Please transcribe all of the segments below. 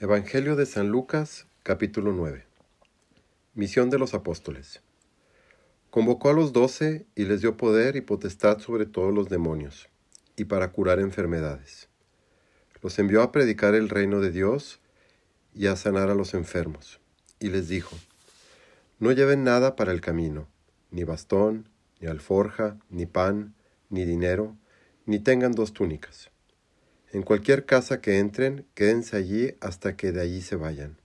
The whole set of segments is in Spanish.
Evangelio de San Lucas, capítulo 9. Misión de los apóstoles. Convocó a los doce y les dio poder y potestad sobre todos los demonios, y para curar enfermedades. Los envió a predicar el reino de Dios y a sanar a los enfermos. Y les dijo, No lleven nada para el camino, ni bastón, ni alforja, ni pan, ni dinero, ni tengan dos túnicas en cualquier casa que entren, quédense allí hasta que de allí se vayan.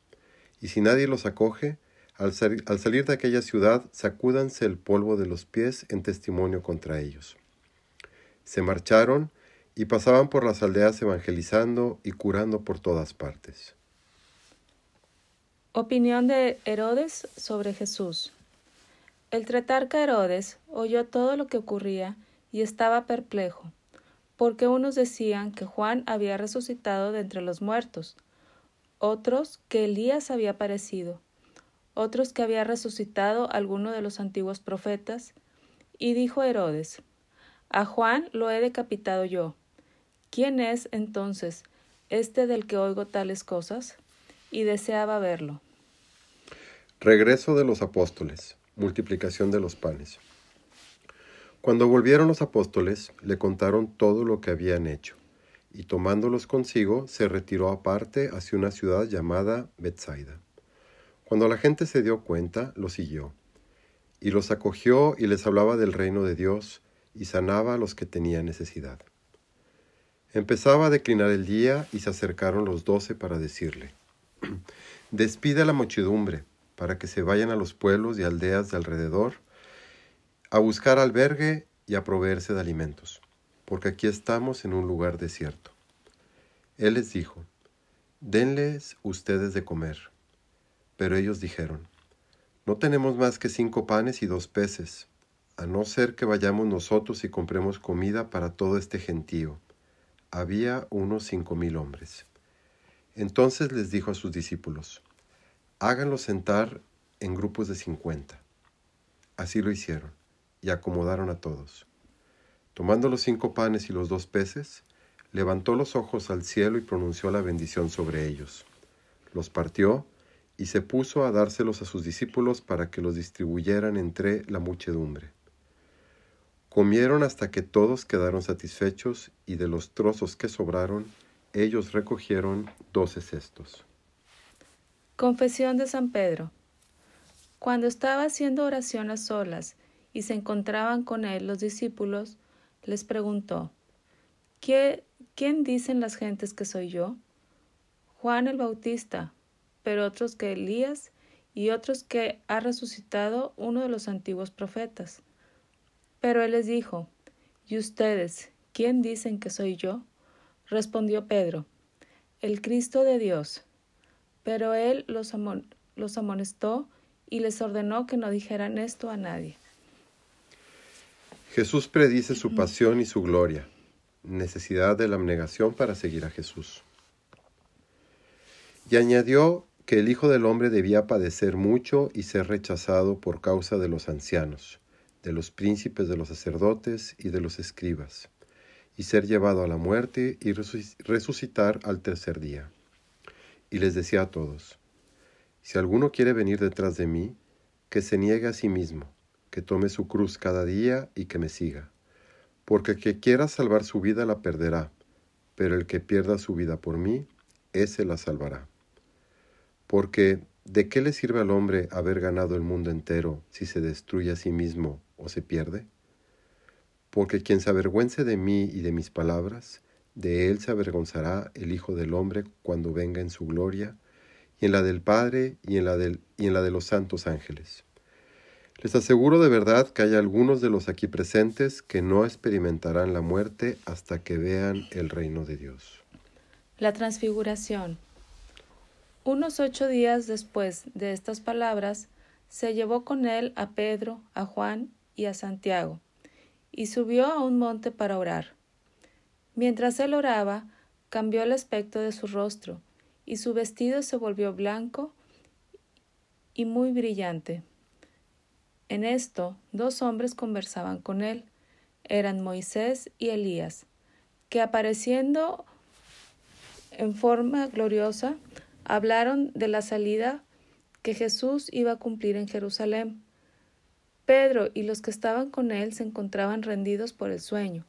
Y si nadie los acoge, al, salir de aquella ciudad, sacúdanse el polvo de los pies en testimonio contra ellos. Se marcharon y pasaban por las aldeas evangelizando y curando por todas partes. Opinión de Herodes sobre Jesús. El tretarca Herodes oyó todo lo que ocurría y estaba perplejo porque unos decían que Juan había resucitado de entre los muertos, otros que Elías había aparecido, otros que había resucitado alguno de los antiguos profetas, y dijo Herodes, A Juan lo he decapitado yo. ¿Quién es entonces este del que oigo tales cosas? Y deseaba verlo. Regreso de los apóstoles, multiplicación de los panes. Cuando volvieron los apóstoles, le contaron todo lo que habían hecho, y tomándolos consigo, se retiró aparte hacia una ciudad llamada Bethsaida. Cuando la gente se dio cuenta, lo siguió, y los acogió y les hablaba del reino de Dios, y sanaba a los que tenían necesidad. Empezaba a declinar el día y se acercaron los doce para decirle, Despide a la muchedumbre, para que se vayan a los pueblos y aldeas de alrededor, a buscar albergue y a proveerse de alimentos, porque aquí estamos en un lugar desierto. Él les dijo, denles ustedes de comer. Pero ellos dijeron, no tenemos más que cinco panes y dos peces, a no ser que vayamos nosotros y compremos comida para todo este gentío. Había unos cinco mil hombres. Entonces les dijo a sus discípulos, háganlos sentar en grupos de cincuenta. Así lo hicieron y acomodaron a todos. Tomando los cinco panes y los dos peces, levantó los ojos al cielo y pronunció la bendición sobre ellos. Los partió y se puso a dárselos a sus discípulos para que los distribuyeran entre la muchedumbre. Comieron hasta que todos quedaron satisfechos y de los trozos que sobraron, ellos recogieron doce cestos. Confesión de San Pedro. Cuando estaba haciendo oración a solas y se encontraban con él los discípulos, les preguntó, ¿Qué, ¿quién dicen las gentes que soy yo? Juan el Bautista, pero otros que Elías y otros que ha resucitado uno de los antiguos profetas. Pero él les dijo, ¿Y ustedes, quién dicen que soy yo? Respondió Pedro, el Cristo de Dios. Pero él los, los amonestó y les ordenó que no dijeran esto a nadie. Jesús predice su pasión y su gloria, necesidad de la abnegación para seguir a Jesús. Y añadió que el Hijo del Hombre debía padecer mucho y ser rechazado por causa de los ancianos, de los príncipes de los sacerdotes y de los escribas, y ser llevado a la muerte y resucitar al tercer día. Y les decía a todos, si alguno quiere venir detrás de mí, que se niegue a sí mismo que tome su cruz cada día y que me siga. Porque el que quiera salvar su vida la perderá, pero el que pierda su vida por mí, ese la salvará. Porque, ¿de qué le sirve al hombre haber ganado el mundo entero si se destruye a sí mismo o se pierde? Porque quien se avergüence de mí y de mis palabras, de él se avergonzará el Hijo del Hombre cuando venga en su gloria, y en la del Padre y en la, y en la de los santos ángeles. Les aseguro de verdad que hay algunos de los aquí presentes que no experimentarán la muerte hasta que vean el reino de Dios. La transfiguración. Unos ocho días después de estas palabras, se llevó con él a Pedro, a Juan y a Santiago, y subió a un monte para orar. Mientras él oraba, cambió el aspecto de su rostro, y su vestido se volvió blanco y muy brillante. En esto, dos hombres conversaban con él. Eran Moisés y Elías, que apareciendo en forma gloriosa Hablaron de la salida que Jesús iba a cumplir en Jerusalén. Pedro y los que estaban con él se encontraban rendidos por el sueño,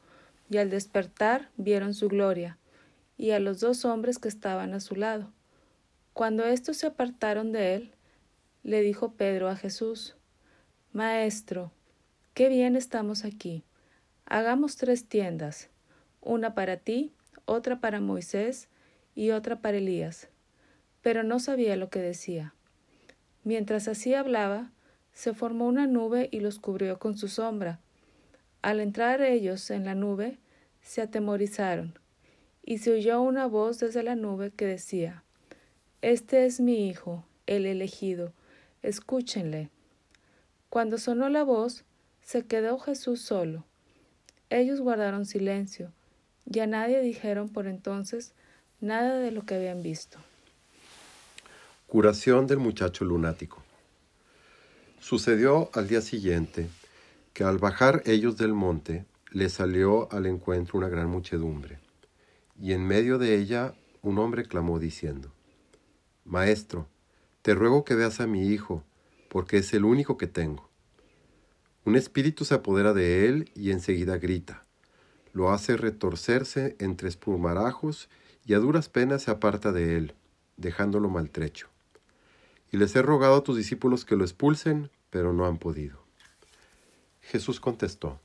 y al despertar vieron su gloria, y a los dos hombres que estaban a su lado. Cuando éstos se apartaron de él, le dijo Pedro a Jesús, Maestro, qué bien estamos aquí. Hagamos tres tiendas, una para ti, otra para Moisés y otra para Elías. Pero no sabía lo que decía. Mientras así hablaba, se formó una nube y los cubrió con su sombra. Al entrar ellos en la nube, se atemorizaron, y se oyó una voz desde la nube que decía, Este es mi Hijo, el elegido, escúchenle. Cuando sonó la voz, se quedó Jesús solo. Ellos guardaron silencio, y a nadie dijeron por entonces nada de lo que habían visto. Curación del muchacho lunático. Sucedió al día siguiente que al bajar ellos del monte, le salió al encuentro una gran muchedumbre, y en medio de ella un hombre clamó diciendo, Maestro, te ruego que veas a mi hijo, porque es el único que tengo. Un espíritu se apodera de él y enseguida grita. Lo hace retorcerse entre espumarajos y a duras penas se aparta de él, dejándolo maltrecho. Y les he rogado a tus discípulos que lo expulsen, pero no han podido. Jesús contestó,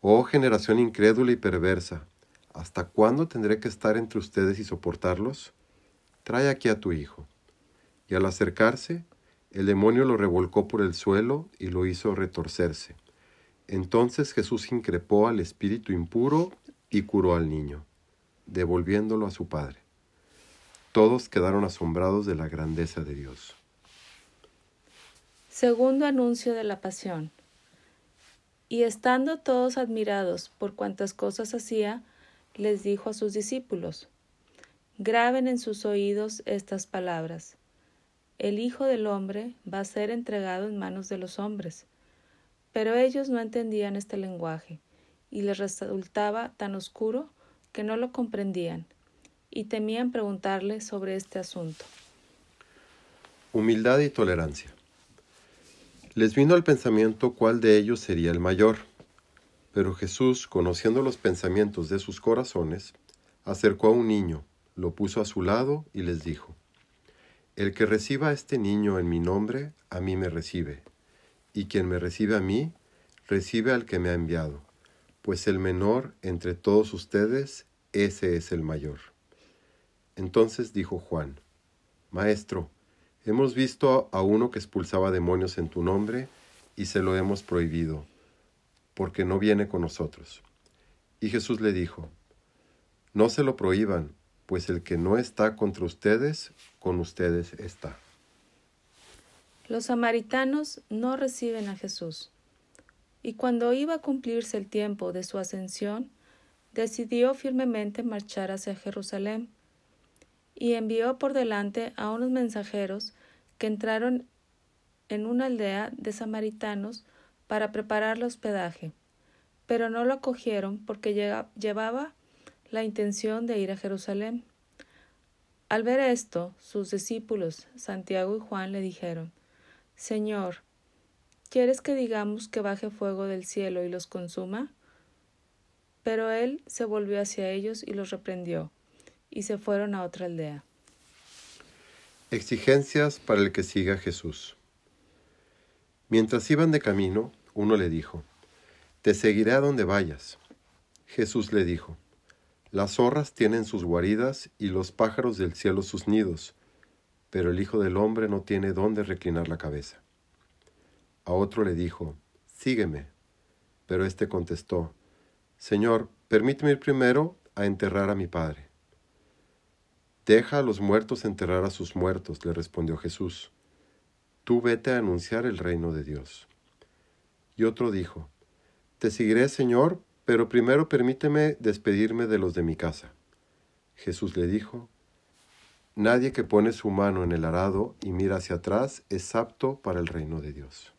Oh generación incrédula y perversa, ¿hasta cuándo tendré que estar entre ustedes y soportarlos? Trae aquí a tu hijo. Y al acercarse, el demonio lo revolcó por el suelo y lo hizo retorcerse. Entonces Jesús increpó al espíritu impuro y curó al niño, devolviéndolo a su padre. Todos quedaron asombrados de la grandeza de Dios. Segundo anuncio de la pasión. Y estando todos admirados por cuantas cosas hacía, les dijo a sus discípulos, Graben en sus oídos estas palabras. El Hijo del Hombre va a ser entregado en manos de los hombres. Pero ellos no entendían este lenguaje, y les resultaba tan oscuro que no lo comprendían, y temían preguntarle sobre este asunto. Humildad y tolerancia. Les vino al pensamiento cuál de ellos sería el mayor. Pero Jesús, conociendo los pensamientos de sus corazones, acercó a un niño, lo puso a su lado y les dijo, El que reciba a este niño en mi nombre, a mí me recibe, y quien me recibe a mí, recibe al que me ha enviado, pues el menor entre todos ustedes, ese es el mayor. Entonces dijo Juan, Maestro, Hemos visto a uno que expulsaba demonios en tu nombre y se lo hemos prohibido, porque no viene con nosotros. Y Jesús le dijo, No se lo prohíban, pues el que no está contra ustedes, con ustedes está. Los samaritanos no reciben a Jesús. Y cuando iba a cumplirse el tiempo de su ascensión, decidió firmemente marchar hacia Jerusalén y envió por delante a unos mensajeros que entraron en una aldea de samaritanos para preparar el hospedaje, pero no lo acogieron porque llevaba la intención de ir a Jerusalén. Al ver esto, sus discípulos, Santiago y Juan, le dijeron, Señor, ¿quieres que digamos que baje fuego del cielo y los consuma? Pero él se volvió hacia ellos y los reprendió y se fueron a otra aldea. Exigencias para el que siga a Jesús. Mientras iban de camino, uno le dijo, Te seguiré a donde vayas. Jesús le dijo, Las zorras tienen sus guaridas y los pájaros del cielo sus nidos, pero el Hijo del Hombre no tiene dónde reclinar la cabeza. A otro le dijo, Sígueme. Pero éste contestó, Señor, permíteme ir primero a enterrar a mi Padre. Deja a los muertos enterrar a sus muertos, le respondió Jesús. Tú vete a anunciar el reino de Dios. Y otro dijo, Te seguiré, Señor, pero primero permíteme despedirme de los de mi casa. Jesús le dijo, Nadie que pone su mano en el arado y mira hacia atrás es apto para el reino de Dios.